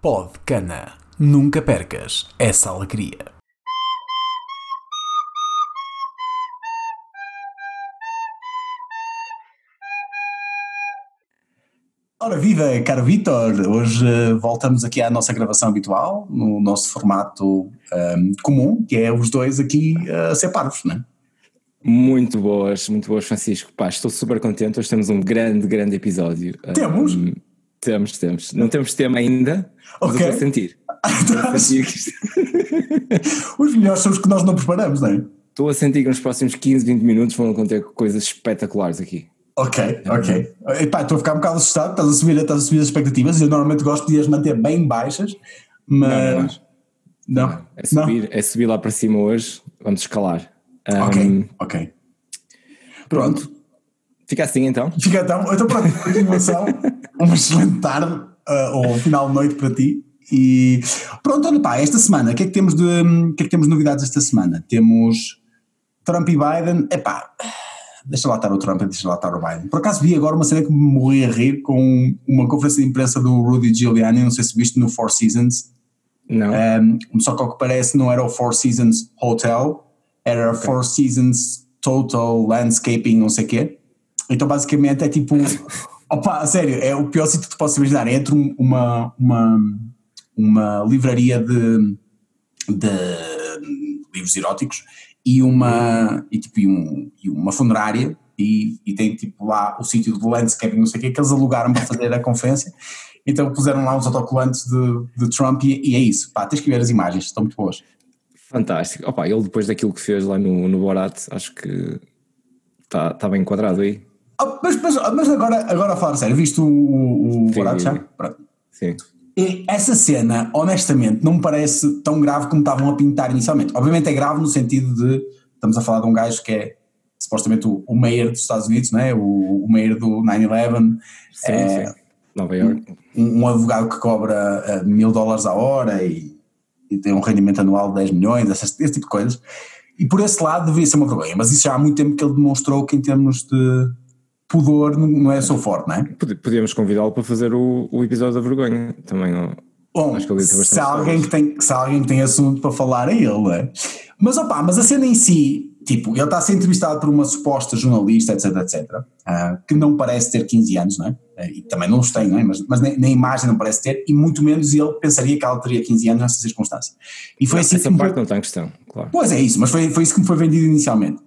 Pod Cana. Nunca percas essa alegria. Ora, viva, caro Vitor! Hoje eh, voltamos aqui à nossa gravação habitual, no nosso formato ehm, comum, que é os dois aqui eh, a ser parvos, não é? Muito boas, muito boas, Francisco. Pá, estou super contente. Hoje temos um grande, grande episódio. Temos? Um, temos, temos. Não temos tema ainda, mas eu estou a sentir. Estou a sentir que isto- Os melhores são os que nós não preparamos, não é? Estou a sentir que nos próximos 15, 20 minutos vão conter coisas espetaculares aqui. Ok, ok. Epá, estou a ficar um bocado assustado, estás a subir, estás a subir as expectativas, eu normalmente gosto de as manter bem baixas, mas... Não, É subir, é subir lá para cima hoje, vamos escalar. Um, Ok, ok. Pronto, Fica assim então. fica então, então pronto, continuação, uma excelente tarde, ah, ou final de noite para ti, e pronto, olha pá, esta semana, o que é que temos de, o que é que temos de novidades esta semana? Temos Trump e Biden, epá, deixa lá estar o Trump e deixa lá estar o Biden. Por acaso vi agora uma cena que me morri a rir com uma conferência de imprensa do Rudy Giuliani, não sei se viste no Four Seasons, Não? um, só que ao que parece não era o Four Seasons Hotel, era Four Seasons Total Landscaping, não sei o quê. Então basicamente é tipo, opa, sério, é o pior sítio que tu podes imaginar, é entre um- uma, uma, uma livraria de, de livros eróticos e uma, e, tipo, e um- e uma funerária e, e tem tipo lá o sítio de landscaping, não sei o quê, que eles alugaram para fazer a conferência. Então puseram lá uns autocolantes de, de Trump e, e é isso. Pá, tens que ver as imagens, estão muito boas. Fantástico. Opa, ele depois daquilo que fez lá no, no Borat, acho que está tá bem enquadrado aí. Ah, mas, mas, mas agora, agora a falar sério, viste o, o, Sim, já? E essa cena, honestamente, não me parece tão grave como estavam a pintar inicialmente. Obviamente é grave no sentido de estamos a falar de um gajo que é supostamente o, o mayor dos Estados Unidos, não é? o, o mayor do 9-11, Sim, É, sim. Nova York. um, um advogado que cobra eh, mil dólares a hora e, e tem um rendimento anual de 10 milhões, essas- esse tipo de coisas. E por esse lado devia ser uma vergonha, mas isso já há muito tempo que ele demonstrou que em termos de pudor não- não é só forte, não é? Pod- Podíamos convidá-lo para fazer o, o episódio da vergonha também. Bom, Acho que ele se alguém, que tem, se alguém que tem assunto para falar é ele, não é? Mas opá, mas a cena em si, tipo, ele está a ser entrevistado por uma suposta jornalista, etc, etc, ah, que não parece ter 15 anos, não é? Eh, E também não os tem, não é? Mas, mas nem- na imagem não parece ter, e muito menos ele pensaria que ela teria 15 anos nessa circunstância. E foi assim que Essa me parte foi, não está em questão, claro. Pois é isso, mas foi, foi isso que me foi vendido inicialmente.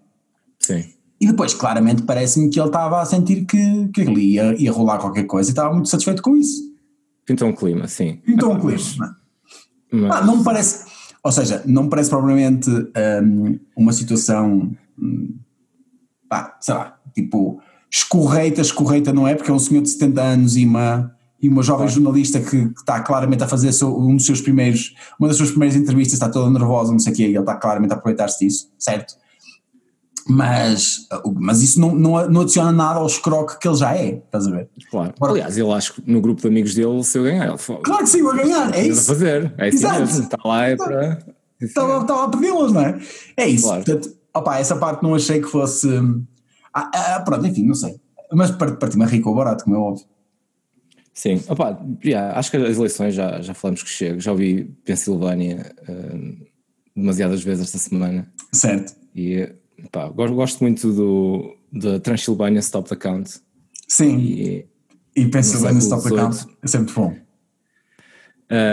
Sim. E depois, claramente, parece-me que ele estava a sentir que, que ali ia, ia rolar qualquer coisa e estava muito satisfeito com isso. Pintou um clima, sim. Então, Ah, um clima, mas- não mas- Pá, não me parece, ou seja, não me parece propriamente hum, uma situação, hum, pá, sei lá, tipo, escorreita, escorreita não é, porque é um senhor de 70 anos e uma, e uma jovem jornalista que, que está claramente a fazer um dos seus primeiros, uma das suas primeiras entrevistas, está toda nervosa, não sei o quê, e ele está claramente a aproveitar-se disso, certo? Mas, mas isso não, não, não adiciona nada ao escroque que ele já é, estás a ver? Claro. Aliás, ele acho que no grupo de amigos dele, se eu ganhar, ele falou. Claro que sim, vai ganhar, é "Tens isso. a fazer. É assim Exato. mesmo. Está lá é para. estava, estava a pedi-las, não é? É isso. Claro. Portanto, opa, essa parte não achei que fosse. Ah, ah, pronto, enfim, não sei. Mas part- parti-me a rir com o barato, como é óbvio. Sim. Opa, yeah, acho que as eleições já, já falamos que chega. Já ouvi Pensilvânia hum, demasiadas vezes esta semana. Certo. E pá, gosto, muito do da Transilvânia Stop the Count. Sim, E, e Pennsylvania Stop Account é sempre bom.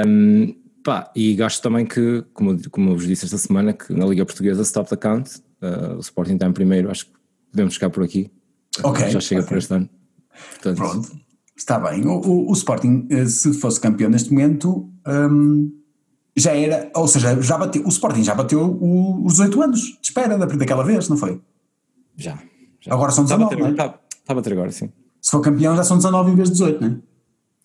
hum, pá, e gosto também que, como, como eu vos disse esta semana, que na Liga Portuguesa Stop the Count, uh, o Sporting está em primeiro, acho que podemos ficar por aqui. Ok, Já chega ok. por este ano. Portanto, Pronto, está bem. O, o- o Sporting, eh, se fosse campeão neste momento, hum, já era. Ou seja, já bateu, o Sporting já bateu o- os 18 anos de espera da- daquela vez, não foi? Já. já. Agora são Está a 19, bater, é? está, está a bater agora, sim. Se for campeão, já são 19 em vez de 18, não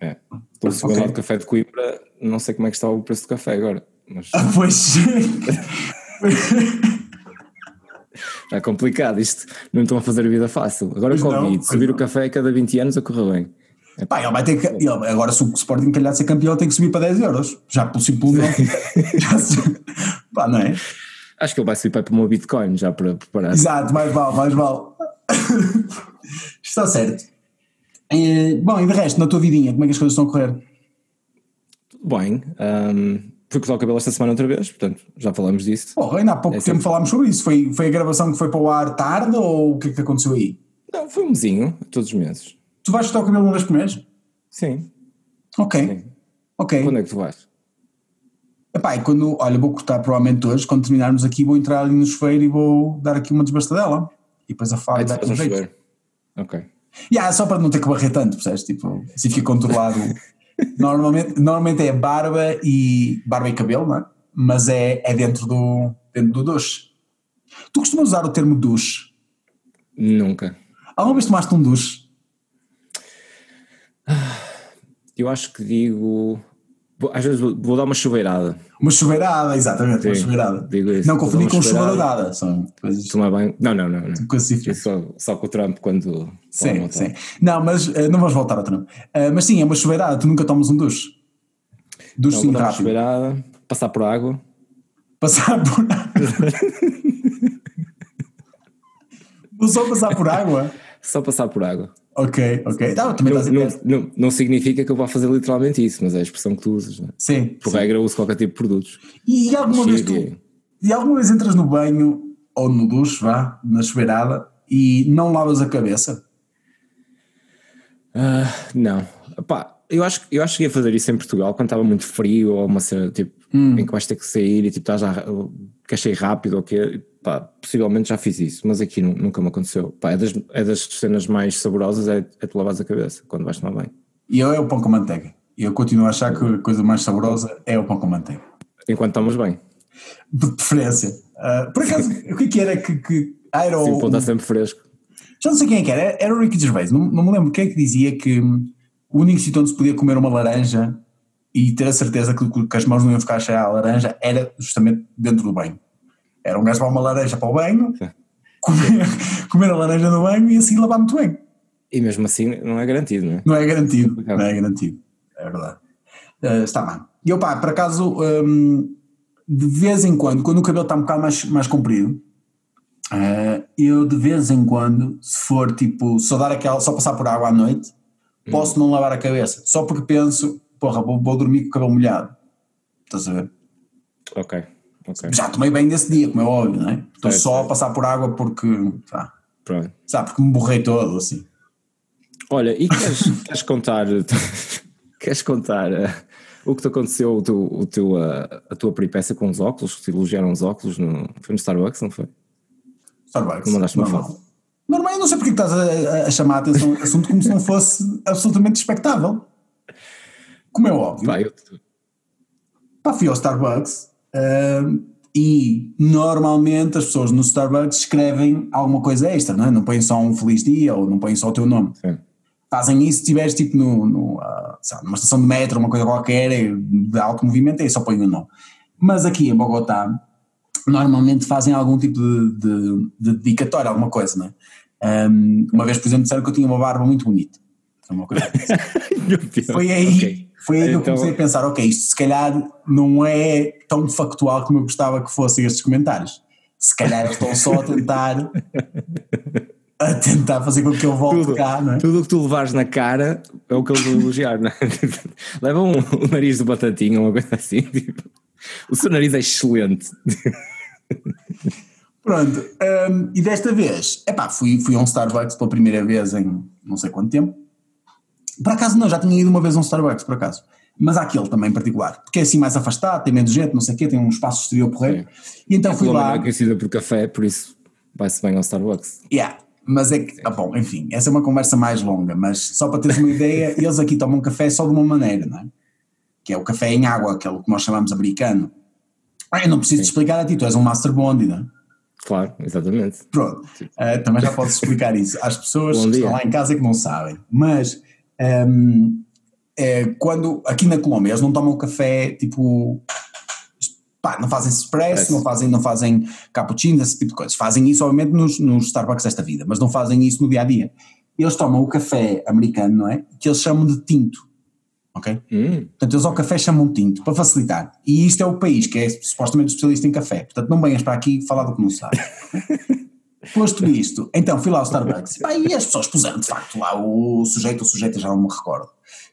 é? É. Pelo segundo Ok. lado do café de Coimbra, não sei como é que está o preço do café agora, mas Ah, pois. é complicado isto. Não estão a fazer a vida fácil. Agora Pois o não, subir o café a cada 20 anos a correr bem. Pá, ele vai ter que. ele- agora, se o Sporting calhar de ser campeão, tem que subir para 10 euros. Já pelo simples não. já se- Pá, não é? Acho que ele vai subir para uma Bitcoin já para preparar. Exato, mais vale, mais vale. Está certo. Eh, bom, e de resto, na tua vidinha, como é que as coisas estão a correr? bem. Um, fui cortar o cabelo esta semana outra vez, portanto, já falamos disso. Porra, ainda há pouco É tempo sempre- falámos sobre isso. Foi, foi a gravação que foi para o ar tarde ou o que é que aconteceu aí? Não, foi um mesinho, todos os meses. Tu vais cortar o cabelo uma vez por mês? Sim. Ok. Sim. Ok. Quando é que tu vais? Epá, e quando, olha, vou cortar provavelmente hoje, quando terminarmos aqui, vou entrar ali no chuveiro e vou dar aqui uma desbastadela. E depois a Aí tu dá um jeito. Ok. Yeah, só para não ter que barrer tanto, percebes? Tipo, assim fica controlado. normalmente, normalmente é barba e barba e cabelo, não é? Mas é, é dentro, do, dentro do duche. Tu costumas usar o termo duche? Nunca. Alguma vez tomaste um duche? Eu acho que digo. Às vezes vou, vou dar uma chuveirada. Uma chuveirada, exatamente, uma Sim, chuveirada. digo isso. Não confundir com uma chuveirada, são coisas, Tomar bem. Não, não, não. não. diferentes. Isso só, só com o Trump quando. Sim, sim. Não, mas eh, não vamos voltar ao Trump. Eh, mas sim, é uma chuveirada, tu nunca tomas um duche. Duche sim uma rápido. chuveirada, passar por água. Passar por Vou só passar por água. Só passar por água. Ok, ok. Não, também Não, não, não, não significa que eu vá fazer literalmente isso, mas é a expressão que tu usas. Né? Sim. Por sim. regra, eu uso qualquer tipo de produtos. E, alguma vez tu, Chega. e alguma vez entras no banho ou no duche, vá, na chuveirada, e não lavas a cabeça? Ah, não. Epá, eu acho, eu acho que ia fazer isso em Portugal quando estava muito frio ou uma cena tipo Hum. em que vais ter que sair e tipo estás a, sair rápido ou o quê. Pá, possivelmente já fiz isso, mas aqui nu- nunca me aconteceu. Pá, é, das, é das cenas mais saborosas é, é tu lavares a cabeça quando vais tomar banho. E eu é o pão com manteiga. E eu continuo a achar que a coisa mais saborosa é o pão com manteiga. Enquanto tomas bem. De preferência. Ah, por acaso, o que é que era que. que ah, era Sim, o pão está sempre fresco. Já não sei quem é que era, era o Ricky Gervais, não, não me lembro quem é que dizia que o único sítio onde se podia comer uma laranja e ter a certeza que, que as mãos não iam ficar cheias à laranja era justamente dentro do banho. Era um gajo levar uma laranja para o banho, comer, comer a laranja no banho e assim lavar muito bem. E mesmo assim não é garantido, não é? Não é garantido, não é garantido, é verdade. Ah, está bem. E eu pá, por acaso, hum, de vez em quando, quando o cabelo está um bocado mais, mais comprido, ah, eu de vez em quando, se for tipo, só dar aquela, só passar por água à noite, posso não lavar a cabeça, só porque penso, porra, vou, vou dormir com o cabelo molhado. Estás a ver? Ok, ok. Já tomei bem desse dia, como é óbvio, não é? Estou Certo, só a certo. passar por água porque, pá, Pronto. sabe, porque me borrei todo, assim. Olha, e queres, queres contar queres contar eh, o que te aconteceu, o teu, o teu, eh, a tua peripécia com os óculos, que te elogiaram os óculos no, foi no Starbucks, não foi? Starbucks. Não mandaste uma foto? Normal, eu não sei porque estás a, a- a chamar a atenção a esse assunto como se não fosse absolutamente expectável. Como é óbvio. Pá, eu, Pá, fui ao Starbucks ahm, e normalmente as pessoas no Starbucks escrevem alguma coisa extra, não é? Não põem só um feliz dia ou não põem só o teu nome. sim. Fazem isso se estiveres tipo no, no, lá, numa estação de metro, uma coisa qualquer de alto movimento, aí só põem o nome. Mas aqui em Bogotá normalmente fazem algum tipo de, de, de dedicatória, alguma coisa, não é? Ahm, uma vez, por exemplo, disseram que eu tinha uma barba muito bonita. Foi aí, Ok. Foi aí que eu Então- comecei a pensar, ok, isto se calhar não é tão factual como eu gostava que fossem estes comentários. Se calhar estão só a tentar a tentar fazer com que eu volte Tudo, cá, não é? tudo o que tu levares na cara é o que eles vão elogiar, não é? Leva um, o nariz do batatinha, uma coisa assim. Tipo, o seu nariz é excelente. Pronto, hum, e desta vez, epá, fui, fui a um Starbucks pela primeira vez em não sei quanto tempo. Por acaso não, já tinha ido uma vez a um Starbucks, por acaso. Mas aquele também em particular, porque é assim mais afastado, tem menos gente, não sei o quê, tem um espaço exterior porreiro. E então fui Colômbia não lá. é conhecida por café, por isso vai-se bem ao Starbucks. Yeah, mas é que, ah, bom, enfim, essa é uma conversa mais longa, mas só para teres uma ideia, eles aqui tomam café só de uma maneira, não é? Que é o café em água, aquele que nós chamamos americano. Ah, eu não preciso te explicar a ti, tu és um Master Blondie, não é? Claro, exatamente. Pronto, ah, também já podes explicar isso às pessoas que estão lá em casa que não sabem. Mas ahm, é, quando aqui na Colômbia eles não tomam café tipo. Pá, não fazem expresso, Expresso. não fazem, não fazem cappuccino, esse tipo de coisas. Fazem isso, obviamente, nos, nos Starbucks desta vida, mas não fazem isso no dia a dia. Eles tomam o café americano, não é? Que eles chamam de tinto. Ok? Hum, Portanto, eles ao café chamam tinto, para facilitar. E isto é o país que é supostamente especialista em café. Portanto, não venhas para aqui falar do que não sabe. Posto isto, então fui lá ao Starbucks Pá, e as pessoas puseram de facto lá o sujeito, ou sujeita, já não me recordo,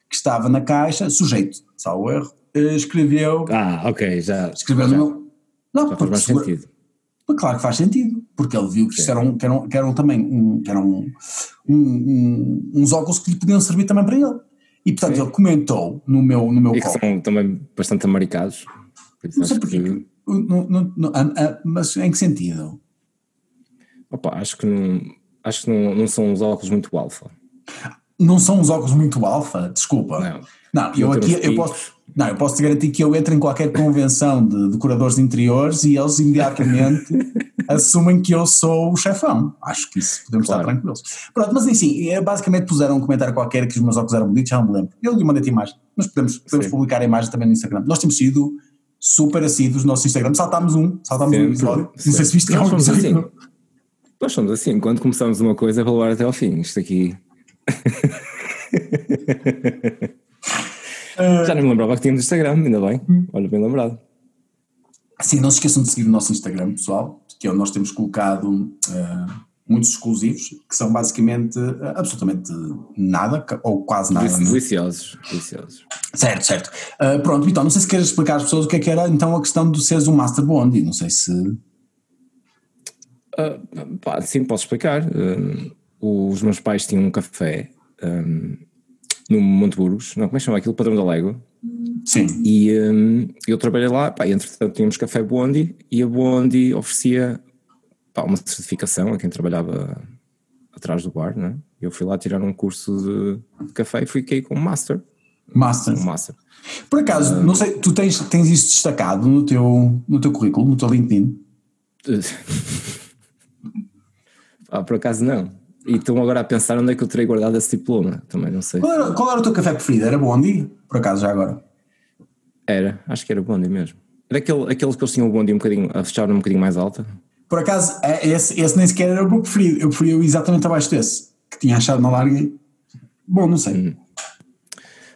que estava na caixa, sujeito, salvo erro, eh, escreveu. Ah, ok, já. escreveu já, no meu. Não, já faz mais segura- sentido. Claro que faz sentido, porque ele viu que isto eram, que eram, que eram também um, que eram um- um- uns óculos que lhe podiam servir também para ele. E portanto Sim. ele comentou no meu, no meu E que são também bastante amaricados. Não sei porquê. que- Não- não- não- ah, ah, mas em que sentido? Opa, acho que não, acho que não, não são uns óculos muito alfa. Não são uns óculos muito alfa? Desculpa. Não. Não, eu aqui eu posso, não, eu posso te garantir que eu entro em qualquer convenção de decoradores de interiores e eles imediatamente assumem que eu sou o chefão. Acho que isso podemos Claro. estar tranquilos. Pronto, mas enfim, é, basicamente puseram um comentário qualquer que os meus óculos eram bonitos, já não me lembro. Eu lhe mandei a imagem, mas podemos, podemos Sim. publicar a imagem também no Instagram. Nós temos sido super assíduos no nosso Instagram. Saltámos um, saltámos um Sempre, episódio. Não sei se viste que é um episódio. assim. Nós somos assim, quando começamos uma coisa é para levar até ao fim. Isto aqui. Já não me lembrava que tínhamos Instagram, ainda bem. Olha, bem lembrado. Sim, não se esqueçam de seguir o nosso Instagram, pessoal, que é onde nós temos colocado eh, muitos exclusivos, que são basicamente eh, absolutamente nada, ou quase nada. Né? Deliciosos, deliciosos. Certo, certo. Ah, pronto, então, não sei se queres explicar às pessoas o que é que era então a questão de seres um Master Bond, não sei se. Ah, pá, sim, posso explicar. Um, os meus pais tinham um café um, no Monte Burgos, não, como é que chama aquilo? Padrão da Légua. Sim. E hum, eu trabalhei lá, pá, entretanto tínhamos café Bondi e a Bondi oferecia pá, uma certificação a quem trabalhava atrás do bar, né? Eu fui lá tirar um curso de, de café e fiquei com um master. Master. Um master. Por acaso, não sei, tu tens, tens isso destacado no teu, no teu currículo, no teu LinkedIn? ah, por acaso não. E estão agora a pensar onde é que eu terei guardado esse diploma, também não sei. Qual era, qual era o teu café preferido? Era Bondi? Por acaso, já agora? Era, acho que era Bondi mesmo. Era aquele, aqueles que eles tinham o Bondi um bocadinho, a fechar um bocadinho mais alta. Por acaso, é- esse, esse nem sequer era o meu preferido. Eu preferia exatamente abaixo desse, que tinha achado na larga. Bom, não sei.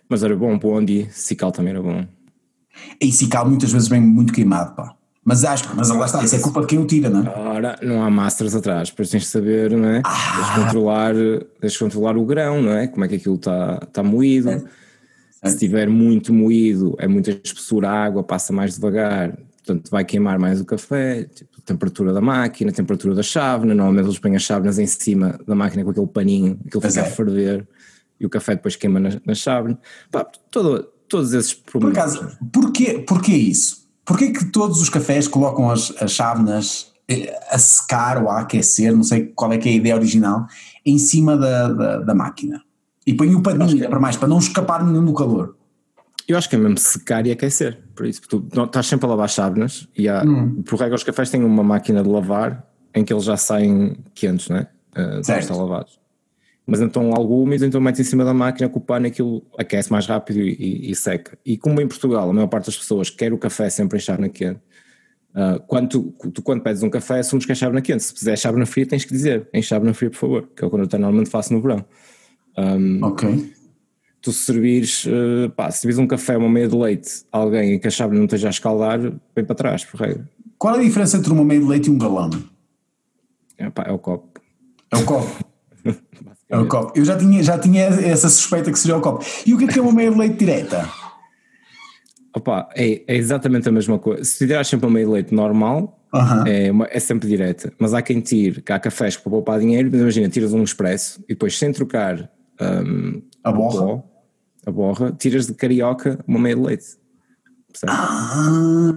Mas era bom, Bondi, Cical também era bom. E Cical muitas vezes vem muito queimado, pá. Mas acho que, mas lá está, isso é culpa de quem o tira, não é? Ora, não há masters atrás, depois tens de saber, não é? Ah. Tens de controlar, tens de controlar o grão, não é? Como é que aquilo está tá moído. Se estiver muito moído, é muita espessura, a água passa mais devagar, portanto vai queimar mais o café, tipo, temperatura da máquina, temperatura da chávena, normalmente eles põem as chávenas em cima da máquina com aquele paninho, aquilo fica é. a ferver e o café depois queima na, na chávena. Pá, todo, todos esses Por problemas. acaso, porquê, porquê isso? Porquê que todos os cafés colocam as, as chávenas eh, a secar ou a aquecer, não sei qual é que é a ideia original, em cima da, da, da máquina? E põem o paninho ainda para mais, para não escapar nenhum do calor. Eu acho que é mesmo secar e aquecer, por isso, porque tu não- estás sempre a lavar chávenas e há, Hum. por regra os cafés têm uma máquina de lavar em que eles já saem quentes, não é? Uh, Certo. estar lavados. Mas então algo úmido, então metes em cima da máquina com o pano aquilo aquece mais rápido e, e- seca. E como em Portugal a maior parte das pessoas quer o café sempre em chávena quente, uh, quando tu, tu quando pedes um café assumes que é chávena quente, se fizer chávena fria tens que dizer em chávena fria por favor, que é o que eu normalmente faço no verão. Ok. tu servires, eh, pá, se servires um café, uma meia de leite, a alguém em que a chave não esteja a escaldar, vem para trás, por regra. Qual é a diferença entre uma meia de leite e um galão? É, pá, é o copo. É o copo. É o copo. Eu já tinha, já tinha essa suspeita que seria o copo. E o que é que é uma meia de leite direta? Opa, é, é exatamente a mesma coisa. Se tirares sempre uma meia de leite normal, é, uma- é sempre direta. Mas há quem tire, que há cafés para poupar dinheiro, mas imagina, tiras um expresso e depois sem trocar hum, A borra? pó, a borra, tiras de carioca uma meia de leite. Ah,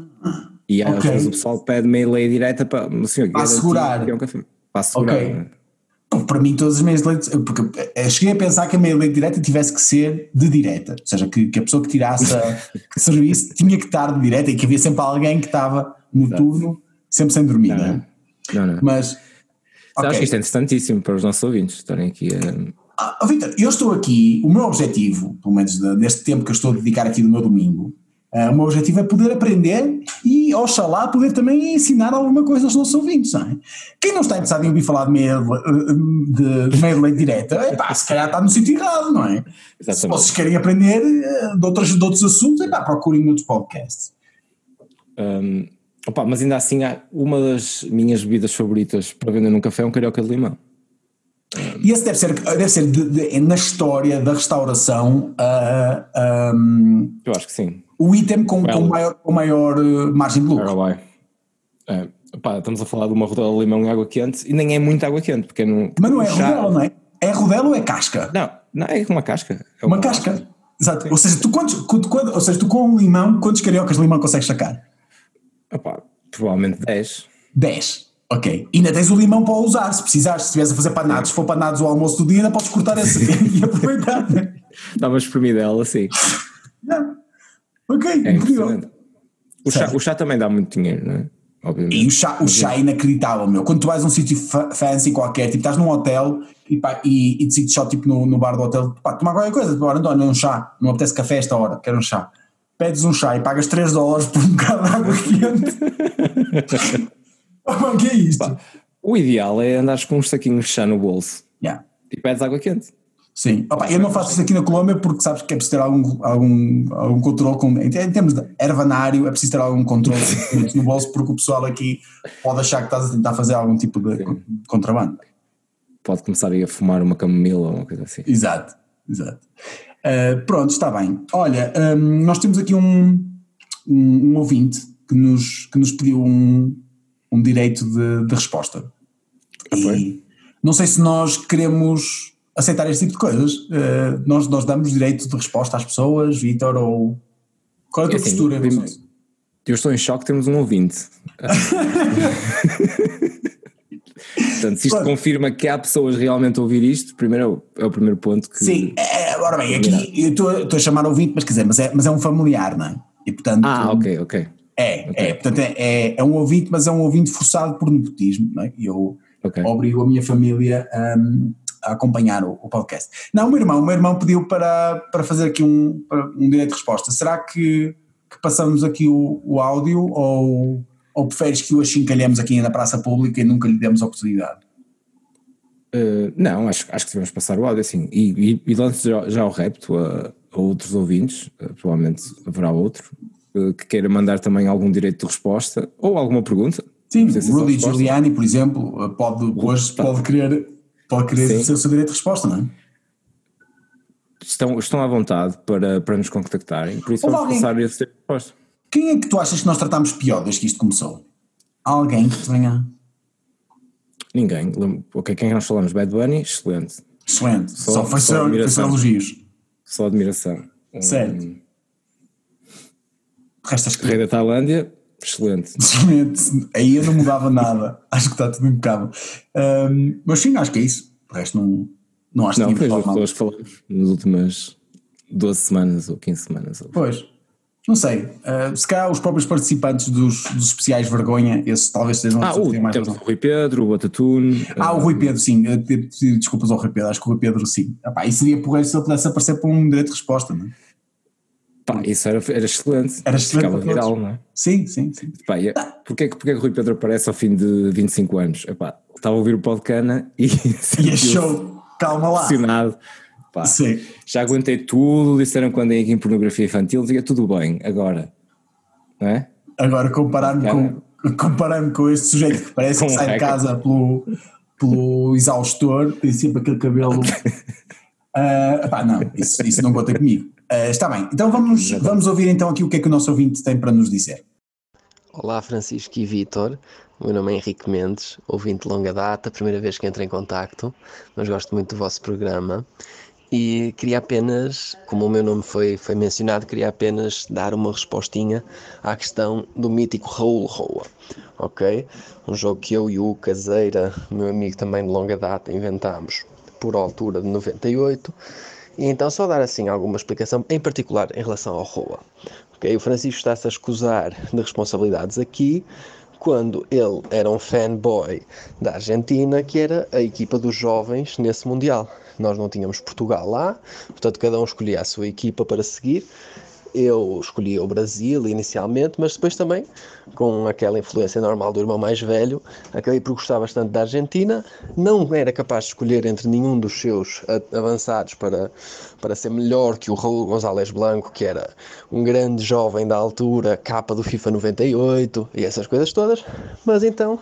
E às ok. vezes o pessoal pede meia de leite direta para, senhor, Para assegurar. é um café. Para assegurar. Ok. Não para mim, todas as meias de leite. Porque eu cheguei a pensar que a meia de leite direta tivesse que ser de direta. Ou seja, que, que a pessoa que tirasse a que serviço tinha que estar de direta e que havia sempre alguém que estava no turno, sempre sem dormir, não, é? Não, não. Mas. Acho ok. que isto é interessantíssimo para os nossos ouvintes estarem aqui a. Ah, oh, Vitor, eu estou aqui, o meu objetivo, pelo menos de- neste tempo que eu estou a dedicar aqui no meu domingo, ah, o meu objetivo é poder aprender e, oxalá, poder também ensinar alguma coisa aos nossos ouvintes, não é? Quem não está interessado em ouvir falar de meia de, de meia de leite direta, epá, se calhar está no sítio errado, não é? Se Exatamente. vocês querem aprender eh, de, outros, de outros assuntos, epá, procurem outros podcasts. Um, opa, mas ainda assim, uma das minhas bebidas favoritas para vender num café é um carioca de limão. E esse deve ser, deve ser de- de- na história da restauração ah, ah, Eu acho que sim. O item com, com Well. maior, com maior eh, margem de lucro. É, pá, estamos a falar de uma rodela de limão e água quente e nem é muito água quente, porque não. Mas não é chá- rodela, não é? É rodela ou é casca? Não, não, é uma casca. É Uma casca. Exato. Ou seja, tu quantos, quando- quando- ou seja, tu com um limão, quantos cariocas de limão consegues sacar? Opá, provavelmente 10. 10. Ok. E ainda tens o limão para usar, se precisares. Se estiveres a fazer panados, se for panados o almoço do dia, ainda podes cortar esse e aproveitar. né? Dá uma espremidela assim. Não. Ok, É incrível. O chá, o chá também dá muito dinheiro, não é? Obviamente. E o chá, o chá é inacreditável, meu. Quando tu vais a um sítio fa- fancy qualquer, tipo, estás num hotel e, pá, e, e decides só tipo, no, no bar do hotel, pá, tomar qualquer coisa, tipo, olha, António, um chá, não apetece café esta hora, quero um chá. Pedes um chá e pagas 3 dólares por um bocado de água quente. mano, que é isto? O ideal é andares com uns saquinhos de chá no bolso Yeah. e pedes água quente. Sim, Opa, eu não faço isso aqui na Colômbia porque sabes que é preciso ter algum, algum, algum controle com, em, termos de ervanário, é preciso ter algum controle no bolso porque o pessoal aqui pode achar que estás a tentar fazer algum tipo de, de contrabando. Pode começar a fumar uma camomila ou uma coisa assim. Exato, exato. Uh, pronto, está bem. Olha, um, nós temos aqui um, um, um ouvinte que nos, que nos pediu um, um direito de, de resposta. Ah, e não sei se nós queremos aceitar este tipo de coisas. Uh, nós, nós damos direito de resposta às pessoas, Vitor, ou. Qual é a tua É assim, postura? isso? Eu estou em choque, temos um ouvinte. Portanto, se isto confirma que há pessoas realmente a ouvir isto, primeiro é o, é primeiro ponto que. Sim, é, ora bem, aqui eu estou a chamar ouvinte, mas quer dizer, mas é, mas é um familiar, não é? E portanto. Ah, ok, ok. É, é, portanto é, é, é um ouvinte, mas é um ouvinte forçado por nepotismo, não é? E eu Ok. obrigo a minha família hum, a acompanhar o, o podcast. Não, o meu irmão, o meu irmão pediu para, para fazer aqui um, um direito de resposta. Será que, que passamos aqui o, o áudio ou, ou preferes que o achincalhemos aqui na praça pública e nunca lhe demos oportunidade? Uh, não, acho, acho que devemos passar o áudio assim. E, e, e lanço já, já o repto a, a outros ouvintes, uh, provavelmente haverá outro, uh, que queira mandar também algum direito de resposta ou alguma pergunta. Sim, é Rudy. Giuliani, por exemplo, pode, hoje pode querer, pode querer exercer o seu direito de resposta, não é? Estão, estão à vontade para, para nos contactarem, por isso Houve vamos alguém- passar esse de resposta. Quem é que tu achas que nós tratámos pior desde que isto começou? Alguém que te venha. Ninguém. Ok, quem nós falamos? Bad Bunny, excelente. Excelente. Só, Só- foi, só só, foi só admiração. elogios. Só admiração. Um, Certo. Resto, acho que Rei da Tailândia, excelente. Excelente. Aí eu não mudava nada. Acho que está tudo impecável. Ahm, mas sim, acho que é isso. O resto não, não acho Não, que foi falado mal. pessoas que falamos nas últimas 12 semanas ou 15 semanas. ou- Pois. Não sei. Ah, se calhar os próprios participantes dos, dos especiais vergonha, esses talvez sejam Ah, o, mais temos o razão. Rui Pedro, o Batatune. Ah, o Rui Pedro, sim. Desculpas ao Rui Pedro. Acho que o Rui Pedro, sim. Epá, e seria porreiro se ele pudesse aparecer para um direito de resposta, não é? Pá, isso era, era excelente. Era excelente Ficava viral, não é? Sim, sim, sim. Pá, e é- porquê, que- porquê que o Rui Pedro aparece ao fim de 25 anos? Epá, estava a ouvir o Podcana e E achou. Calma lá. emocionado. Pá, Sim. já aguentei tudo, disseram que andei aqui em pornografia infantil, dizia tudo bem, agora. Não é? Agora comparar-me com, comparar com este sujeito que parece que sai de casa pelo, pelo exaustor, tem sempre aquele cabelo. Ah, epá, não, isso, isso não conta comigo. Ah, está bem, então vamos, vamos ouvir então aqui o que é que o nosso ouvinte tem para nos dizer. Olá Francisco e Vítor, o meu nome é Henrique Mendes, ouvinte de longa data, primeira vez que entro em contacto, mas gosto muito do vosso programa e queria apenas, como o meu nome foi, foi mencionado, queria apenas dar uma respostinha à questão do mítico Raul Roa, ok? Um jogo que eu e o Caseira, meu amigo também de longa data, inventámos por altura de 98 e então só dar assim alguma explicação, em particular em relação ao Roa. Ok, O Francisco está-se a escusar de responsabilidades aqui, quando ele era um fanboy da Argentina, que era a equipa dos jovens nesse Mundial. Nós não tínhamos Portugal lá, portanto cada um escolhia a sua equipa para seguir. Eu escolhi o Brasil inicialmente, mas depois também, com aquela influência normal do irmão mais velho, acabei por gostar bastante da Argentina. Não era capaz de escolher entre nenhum dos seus avançados para, para ser melhor que o Raul González Blanco, que era um grande jovem da altura, capa do FIFA 98 e essas coisas todas. Mas então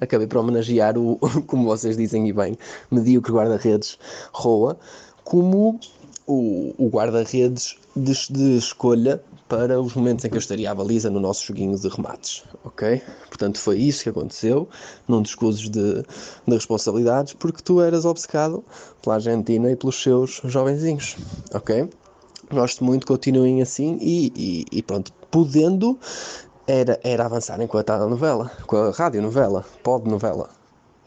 acabei por homenagear o, como vocês dizem e bem, medíocre guarda-redes Roa, como o, o guarda-redes de, de escolha para os momentos em que eu estaria à baliza no nosso joguinho de remates, ok? Portanto, foi isso que aconteceu, num discurso de, de responsabilidades, porque tu eras obcecado pela Argentina e pelos seus jovenzinhos, ok? Gosto muito, continuem assim e, e, e pronto, podendo, era, era avançarem com a telenovela, com a radionovela, pod-novela,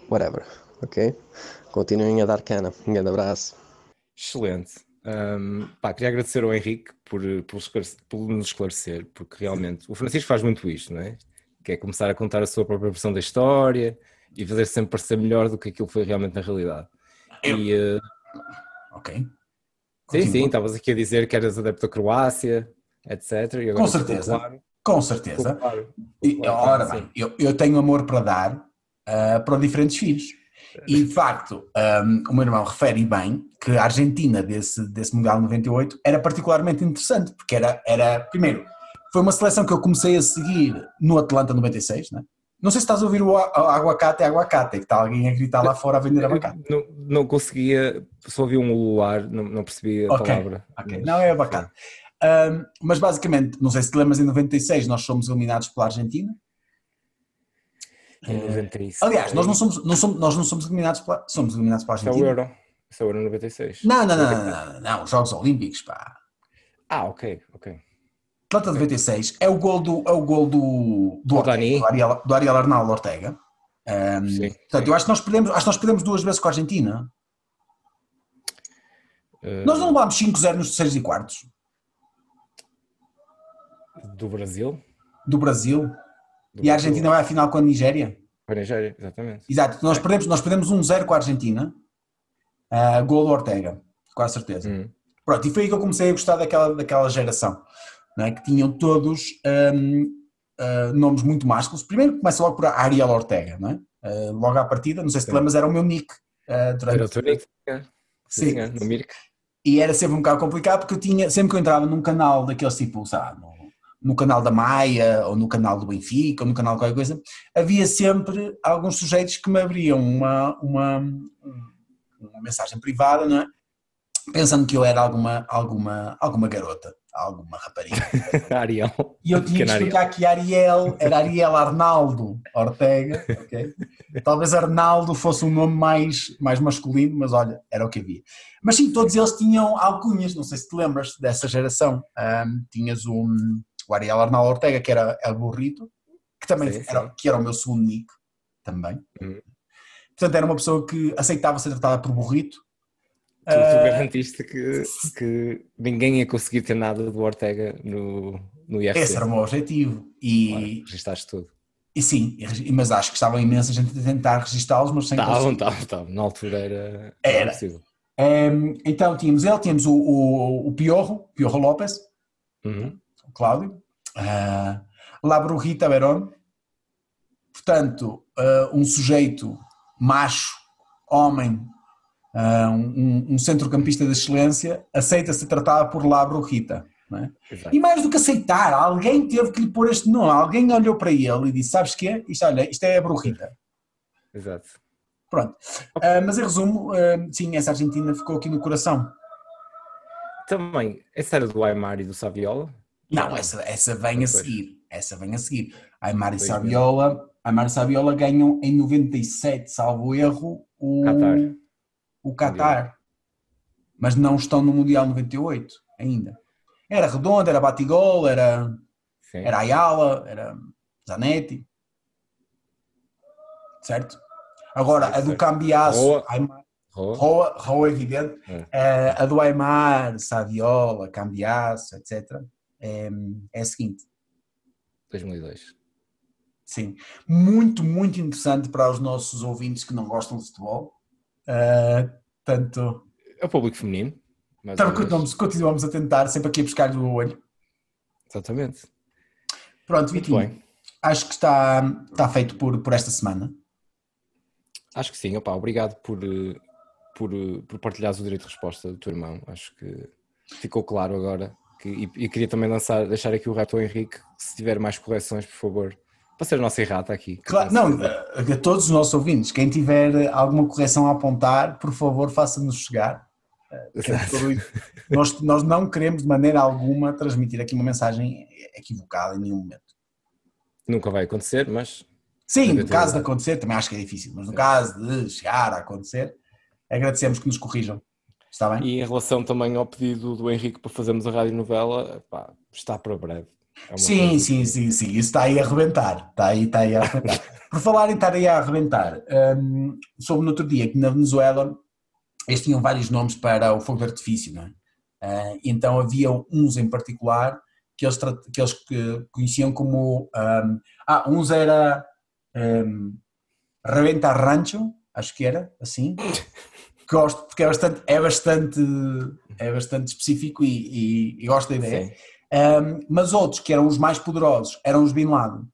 whatever, ok? Continuem a dar cana. Um grande abraço. Excelente. Um, pá, queria agradecer ao Henrique por, por, por, nos esclarecer, porque realmente o Francisco faz muito isto, não é? Que é começar a contar a sua própria versão da história e fazer sempre parecer melhor do que aquilo foi realmente na realidade. Eu... E, uh... Ok. Sim, sim, estavas aqui a dizer que eras adepto da Croácia, etc. Com certeza. Claro. Com certeza. Claro. E, ora bem, eu, eu tenho amor para dar uh, para diferentes filhos. E de facto, um, o meu irmão refere bem que a Argentina desse, desse Mundial 98 era particularmente interessante, porque era, era, primeiro, foi uma seleção que eu comecei a seguir no Atlanta 96, né? Não sei se estás a ouvir o aguacate, aguacate, que está alguém a gritar lá fora a vender abacate. Não, não conseguia, só ouvi um luar, não, não percebi a okay, palavra. Ok, não é abacate. Um, mas basicamente, não sei se te lembras, em 96 nós fomos eliminados pela Argentina. Em 96. Aliás, nós não somos, não somos, nós não somos eliminados pela, somos eliminados pela Argentina. Isso é o Euro. Isso é o Euro 96. Não, não, não, não, não, não, Jogos Olímpicos, pá. Ah, ok, ok. Atlanta 96 é o gol do, é o gol do, do, Ortega, do, Ariel, do Ariel Arnaldo Ortega. Um, sim, portanto, sim. eu acho que nós perdemos, acho que nós perdemos duas vezes com a Argentina. Uh, nós não levámos 5-0 nos terceiros e quartos. Do Brasil? Do Brasil. Do e a Argentina vai à final com a Nigéria. Com a Nigéria, exatamente. Exato, nós perdemos, nós perdemos 1-0 com a Argentina. Uh, gol do Ortega, com a certeza. Hum. Pronto, e foi aí que eu comecei a gostar daquela, daquela geração é? que tinham todos um, uh, ah, nomes muito másculos. Primeiro começa logo por Ariel Ortega, não é? Uh, logo à partida, não sei se te lembras, era o meu nick. Uh, durante... Era o teu nick, sim, sim, no Mirk. E era sempre um bocado complicado porque eu tinha, sempre que eu entrava num canal daqueles tipo, sabe, no, no canal da Maia, ou no canal do Benfica, ou no canal de qualquer coisa, havia sempre alguns sujeitos que me abriam uma, uma, uma mensagem privada, não é? Pensando que eu era alguma, alguma, alguma garota alguma rapariga. Ariel. E eu tinha que explicar que Ariel era Ariel Arnaldo Ortega, ok? Talvez Arnaldo fosse um nome mais, mais masculino, mas olha, era o que havia. Mas sim, todos eles tinham alcunhas, não sei se te lembras dessa geração. Um, tinhas um, o Ariel Arnaldo Ortega, que era El Burrito, que também sim, era, sim. Que era o meu segundo nick, também. Hum. Portanto, era uma pessoa que aceitava ser tratada por burrito, Tu, tu ah, garantiste que, que ninguém ia conseguir ter nada do Ortega no, no IFC. Esse era o meu objetivo. E, registaste tudo. E sim, mas acho que estavam imensa gente a tentar registá-los, mas sem Estavam, estavam, estavam. Na altura era, era. possível. Um, então tínhamos ele, tínhamos o, o, o Piorro, Piorro López, uhum. Cláudio, uh, La Brujita Verón, portanto, uh, um sujeito macho, homem, uh, um, um centrocampista de excelência aceita ser tratado por Labro Rita. É? E mais do que aceitar, alguém teve que lhe pôr este nome, alguém olhou para ele e disse: Sabes que é? Isto, olha, isto é a Brujita. Exato. Pronto. Uh, mas em resumo, uh, sim, essa Argentina ficou aqui no coração. Também, essa era do Aymar e do Saviola? Não, essa, essa vem a seguir. Essa vem a seguir. Aymar e Saviola, Aymar e Saviola ganham em 97, salvo erro, o. Qatar o Qatar, mas não estão no Mundial 98 ainda. Era Redondo, era Batigol, era, era Ayala, era Zanetti. Certo? Agora, a do Cambiaço, Roa, Roa, evidente, é. Eh, a do Aymar, Saviola, Cambiaço, etc., é, é a seguinte. 2002. Sim. Muito, muito interessante para os nossos ouvintes que não gostam de futebol. Uh, tanto... É o público feminino. Então, continuamos, continuamos a tentar, sempre aqui a buscar o olho. Exatamente. Pronto, Vitinho. Acho que está, está feito por, por esta semana. Acho que sim, opa, obrigado por, por, por partilhares o direito de resposta do teu irmão. Acho que ficou claro agora. Que, e, e queria também lançar, deixar aqui o reto ao Henrique, se tiver mais correções, por favor, para ser a nossa errata aqui. Claro, não, a todos os nossos ouvintes, quem tiver alguma correção a apontar, por favor, faça-nos chegar. Uh, nós, nós não queremos de maneira alguma transmitir aqui uma mensagem equivocada em nenhum momento. Nunca vai acontecer, mas. Sim, no caso de acontecer, também acho que é difícil, mas no caso de chegar a acontecer, agradecemos que nos corrijam. Está bem? E em relação também ao pedido do Henrique para fazermos a rádio novela, pá, está para breve. É sim, sim, sim, sim, isso está aí a arrebentar, está aí, está aí a arrebentar. Por falar em estar aí a arrebentar, um, soube no outro dia que na Venezuela eles tinham vários nomes para o fogo de artifício, não é? Uh, então havia uns em particular que eles, que eles conheciam como. Um, ah, uns era. Um, Rancho, acho que era assim. Gosto, porque é bastante, é bastante, é bastante específico e, e, e gosto da ideia. Um, mas outros, que eram os mais poderosos, eram os Bin Laden.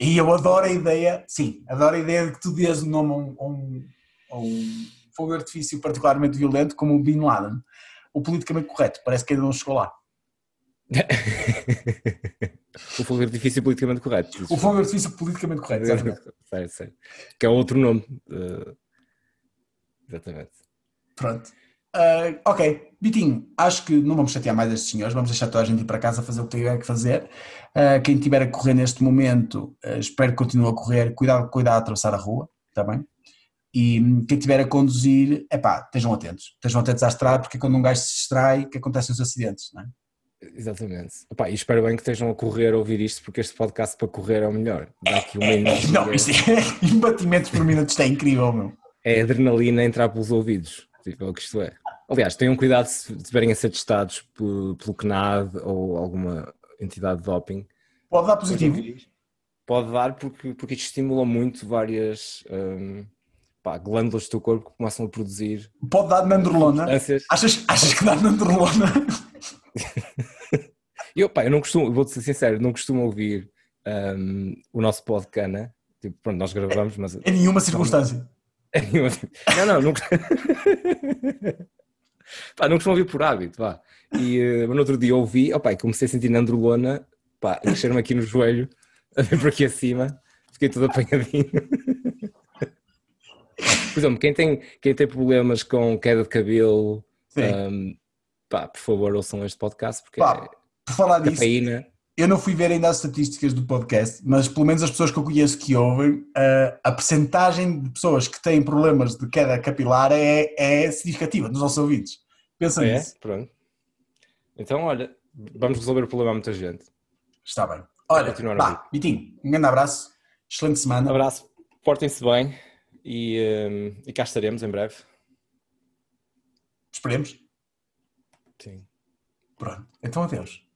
E eu adoro a ideia, sim, adoro a ideia de que tu dês o nome a um, a um, um fogo de artifício particularmente violento como o Bin Laden. O politicamente correto, parece que ainda não chegou lá. o fogo de artifício politicamente correto. O fogo de artifício politicamente correto, exatamente. Sério, sério. Que é outro nome. Uh, exatamente. Pronto. Uh, ok, Bitinho, acho que não vamos chatear mais estes senhores, vamos deixar toda a gente ir para casa fazer o que tiver que fazer. Uh, quem tiver a correr neste momento, uh, espero que continue a correr, cuidado, cuidado a atravessar a rua, está bem? E hum, quem estiver a conduzir, é pá, estejam atentos, estejam atentos à estrada, porque quando um gajo se distrai, que acontecem os acidentes, não é? Exatamente. Opa, e espero bem que estejam a correr a ouvir isto, porque este podcast para correr é o melhor. Dá aqui uma energia. Não, isto é, embatimentos por minuto, isto é incrível, meu. É adrenalina entrar pelos ouvidos, tipo, é o que isto é. Aliás, tenham cuidado se estiverem a ser testados pelo, CNAD ou alguma entidade de doping. Pode dar positivo? Pode dar porque, porque isto estimula muito várias hum, pá, glândulas do teu corpo que começam a produzir. Pode dar nandrolona? Achas, achas que dá nandrolona? eu, pá, eu não costumo, vou-te ser sincero, não costumo ouvir um, o nosso podcast. Tipo, pronto, nós gravamos, mas. Em nenhuma circunstância. Não, não, nunca. pá, não costumo ouvir por hábito, pá. E uh, no outro dia ouvi, opa, comecei a sentir nandrolona, pá, encher-me aqui no joelho, a ver por aqui acima, fiquei todo apanhadinho. por exemplo, quem tem, quem tem problemas com queda de cabelo, um, pá, por favor, ouçam este podcast, porque pá, é por falar cafeína. Disso, eu não fui ver ainda as estatísticas do podcast, mas pelo menos as pessoas que eu conheço que ouvem, uh, a percentagem de pessoas que têm problemas de queda capilar é, é significativa nos nossos ouvidos. Pensa é, nisso. Pronto. Então, olha, vamos resolver o problema a muita gente. Está bem. Olha, vá, Vitinho, um grande abraço, excelente semana. Um abraço, portem-se bem e, um, e cá estaremos em breve. Esperemos. Sim. Pronto, então adeus.